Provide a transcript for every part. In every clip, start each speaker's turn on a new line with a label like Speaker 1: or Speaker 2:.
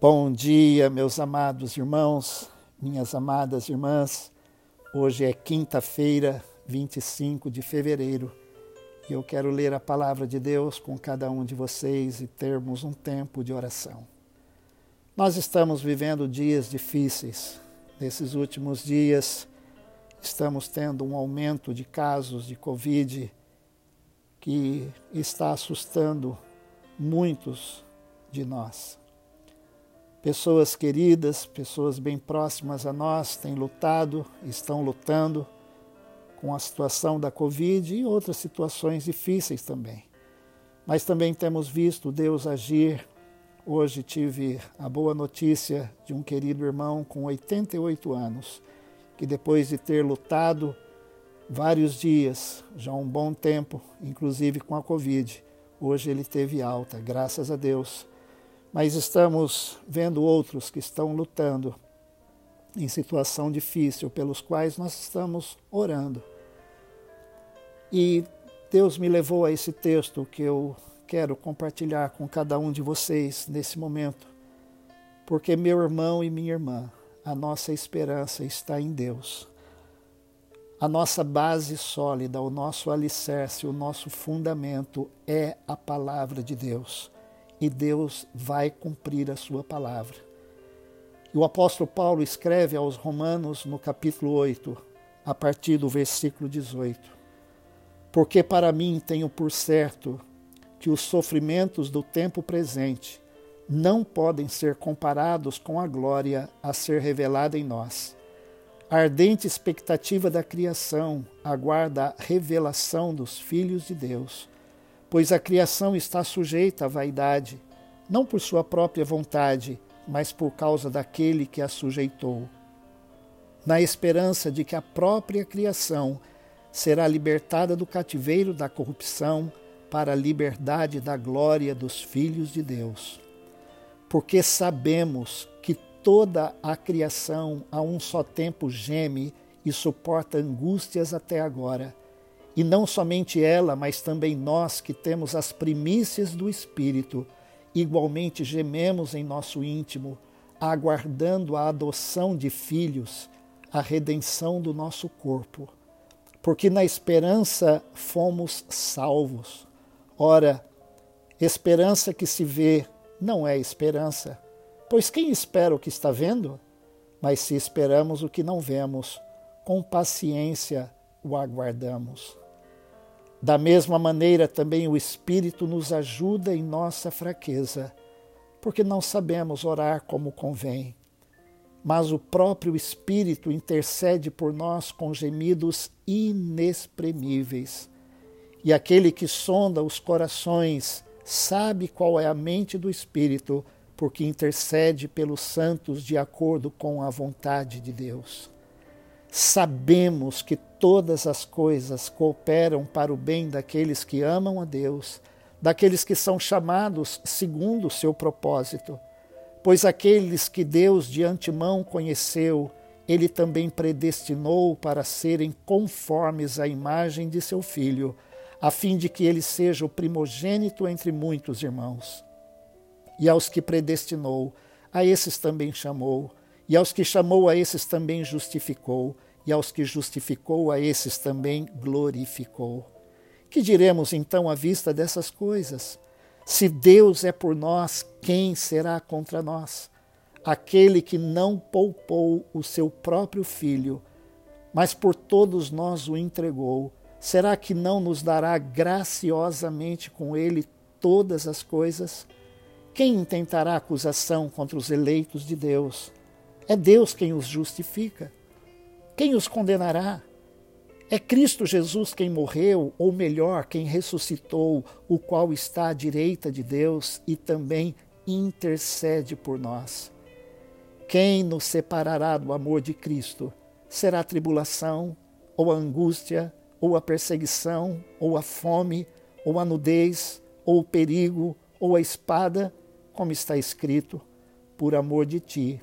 Speaker 1: Bom dia, meus amados irmãos, minhas amadas irmãs. Hoje é quinta-feira, 25 de fevereiro, e eu quero ler a palavra de Deus com cada um de vocês e termos um tempo de oração. Nós estamos vivendo dias difíceis. Nesses últimos dias, estamos tendo um aumento de casos de Covid que está assustando muitos de nós. Pessoas queridas, pessoas bem próximas a nós têm lutado, estão lutando com a situação da Covid e outras situações difíceis também. Mas também temos visto Deus agir. Hoje tive a boa notícia de um querido irmão com 88 anos, que depois de ter lutado vários dias, já um bom tempo, inclusive com a Covid, hoje ele teve alta, graças a Deus mas estamos vendo outros que estão lutando em situação difícil, pelos quais nós estamos orando. E Deus me levou a esse texto que eu quero compartilhar com cada um de vocês nesse momento, porque meu irmão e minha irmã, a nossa esperança está em Deus. A nossa base sólida, o nosso alicerce, o nosso fundamento é a palavra de Deus e Deus vai cumprir a sua palavra. E o apóstolo Paulo escreve aos Romanos no capítulo 8, a partir do versículo 18: Porque para mim tenho por certo que os sofrimentos do tempo presente não podem ser comparados com a glória a ser revelada em nós. A ardente expectativa da criação aguarda a revelação dos filhos de Deus pois a criação está sujeita à vaidade, não por sua própria vontade, mas por causa daquele que a sujeitou, na esperança de que a própria criação será libertada do cativeiro da corrupção para a liberdade da glória dos filhos de Deus. Porque sabemos que toda a criação a um só tempo geme e suporta angústias até agora. E não somente ela, mas também nós que temos as primícias do Espírito, igualmente gememos em nosso íntimo, aguardando a adoção de filhos, a redenção do nosso corpo. Porque na esperança fomos salvos. Ora, esperança que se vê não é esperança, pois quem espera o que está vendo? Mas se esperamos o que não vemos, com paciência o aguardamos. Da mesma maneira, também o Espírito nos ajuda em nossa fraqueza, porque não sabemos orar como convém. Mas o próprio Espírito intercede por nós com gemidos inexprimíveis. E aquele que sonda os corações sabe qual é a mente do Espírito, porque intercede pelos santos de acordo com a vontade de Deus. Sabemos que todas as coisas cooperam para o bem daqueles que amam a Deus, daqueles que são chamados segundo o seu propósito. Pois aqueles que Deus de antemão conheceu, ele também predestinou para serem conformes à imagem de seu filho, a fim de que ele seja o primogênito entre muitos irmãos. E aos que predestinou, a esses também chamou e aos que chamou a esses também justificou, e aos que justificou a esses também glorificou. Que diremos então à vista dessas coisas? Se Deus é por nós, quem será contra nós? Aquele que não poupou o seu próprio filho, mas por todos nós o entregou, será que não nos dará graciosamente com ele todas as coisas? Quem intentará acusação contra os eleitos de Deus? É Deus quem os justifica. Quem os condenará? É Cristo Jesus quem morreu, ou melhor, quem ressuscitou, o qual está à direita de Deus e também intercede por nós. Quem nos separará do amor de Cristo? Será a tribulação, ou a angústia, ou a perseguição, ou a fome, ou a nudez, ou o perigo, ou a espada, como está escrito: por amor de ti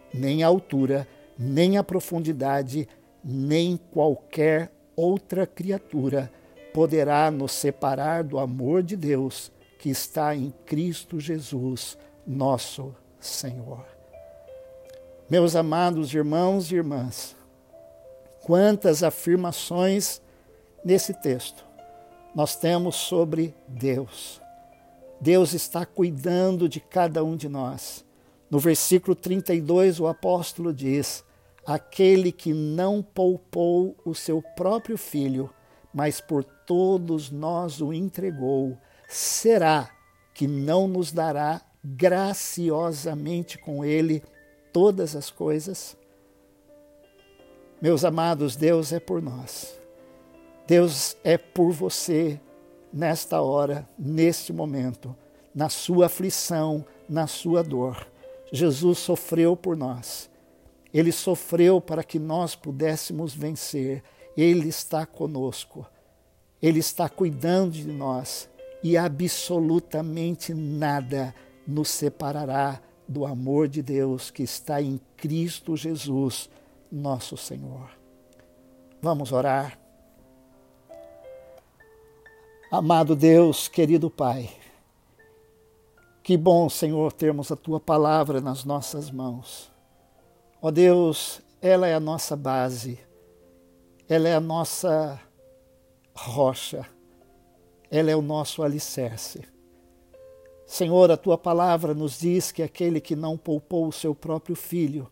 Speaker 1: nem a altura, nem a profundidade, nem qualquer outra criatura poderá nos separar do amor de Deus que está em Cristo Jesus, nosso Senhor. Meus amados irmãos e irmãs, quantas afirmações nesse texto nós temos sobre Deus. Deus está cuidando de cada um de nós. No versículo 32, o apóstolo diz: Aquele que não poupou o seu próprio filho, mas por todos nós o entregou, será que não nos dará graciosamente com ele todas as coisas? Meus amados, Deus é por nós. Deus é por você nesta hora, neste momento, na sua aflição, na sua dor. Jesus sofreu por nós. Ele sofreu para que nós pudéssemos vencer. Ele está conosco. Ele está cuidando de nós e absolutamente nada nos separará do amor de Deus que está em Cristo Jesus, nosso Senhor. Vamos orar. Amado Deus, querido Pai, que bom, Senhor, termos a tua palavra nas nossas mãos. Ó Deus, ela é a nossa base, ela é a nossa rocha, ela é o nosso alicerce. Senhor, a tua palavra nos diz que aquele que não poupou o seu próprio filho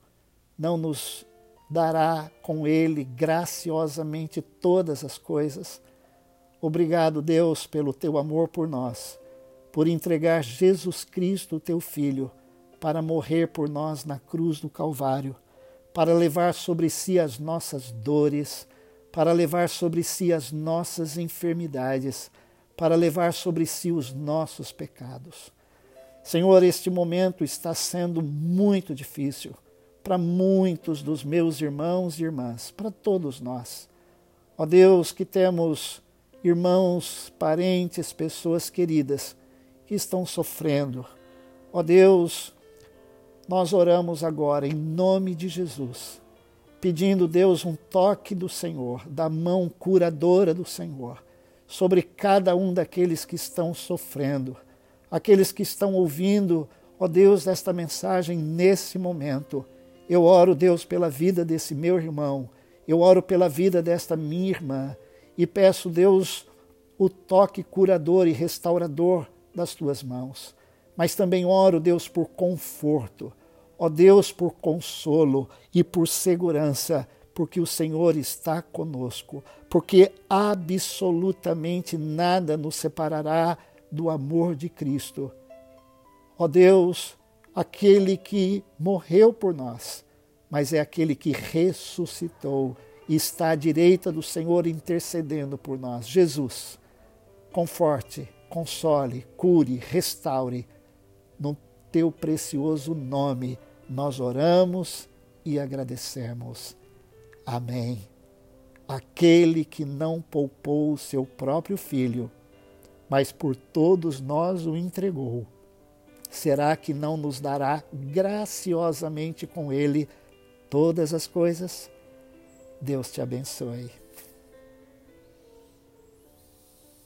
Speaker 1: não nos dará com ele graciosamente todas as coisas Obrigado, Deus, pelo teu amor por nós, por entregar Jesus Cristo, teu Filho, para morrer por nós na cruz do Calvário, para levar sobre si as nossas dores, para levar sobre si as nossas enfermidades, para levar sobre si os nossos pecados. Senhor, este momento está sendo muito difícil para muitos dos meus irmãos e irmãs, para todos nós. Ó Deus, que temos irmãos, parentes, pessoas queridas que estão sofrendo. Ó Deus, nós oramos agora em nome de Jesus, pedindo, Deus, um toque do Senhor, da mão curadora do Senhor, sobre cada um daqueles que estão sofrendo, aqueles que estão ouvindo, ó Deus, esta mensagem nesse momento. Eu oro, Deus, pela vida desse meu irmão, eu oro pela vida desta minha irmã e peço, Deus, o toque curador e restaurador das tuas mãos. Mas também oro, Deus, por conforto, ó Deus, por consolo e por segurança, porque o Senhor está conosco, porque absolutamente nada nos separará do amor de Cristo. Ó Deus, aquele que morreu por nós, mas é aquele que ressuscitou e está à direita do Senhor intercedendo por nós. Jesus, conforte, console, cure, restaure. No teu precioso nome nós oramos e agradecemos. Amém. Aquele que não poupou o seu próprio filho, mas por todos nós o entregou, será que não nos dará graciosamente com ele todas as coisas? Deus te abençoe.